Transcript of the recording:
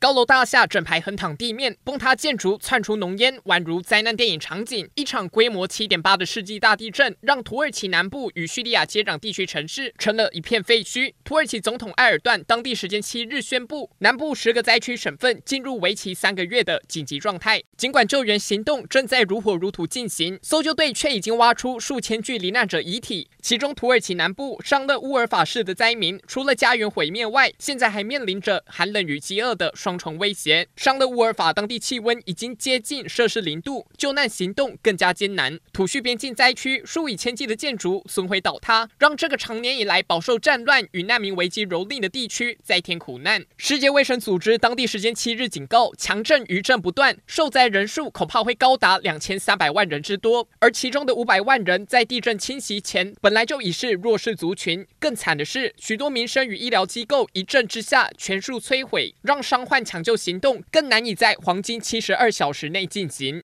高楼大厦整排横躺地面，崩塌建筑窜出浓烟，宛如灾难电影场景。一场规模七点八的世纪大地震，让土耳其南部与叙利亚接壤地区城市成了一片废墟。土耳其总统埃尔段当地时间七日宣布，南部十个灾区省份进入为期三个月的紧急状态。尽管救援行动正在如火如荼进行，搜救队却已经挖出数千具罹难者遗体。其中，土耳其南部尚勒乌尔法市的灾民，除了家园毁灭外，现在还面临着寒冷与饥饿的双重威胁。商勒乌尔法当地气温已经接近摄氏零度，救难行动更加艰难。土叙边境灾区数以千计的建筑损毁倒塌，让这个长年以来饱受战乱与难民危机蹂躏的地区再添苦难。世界卫生组织当地时间七日警告，强震余震不断，受灾人数恐怕会高达两千三百万人之多，而其中的五百万人在地震侵袭前本来就已是弱势族群。更惨的是，许多民生与医疗机构一震之下全数摧毁，让伤患抢救行动更难以在黄金七十二小时内进行。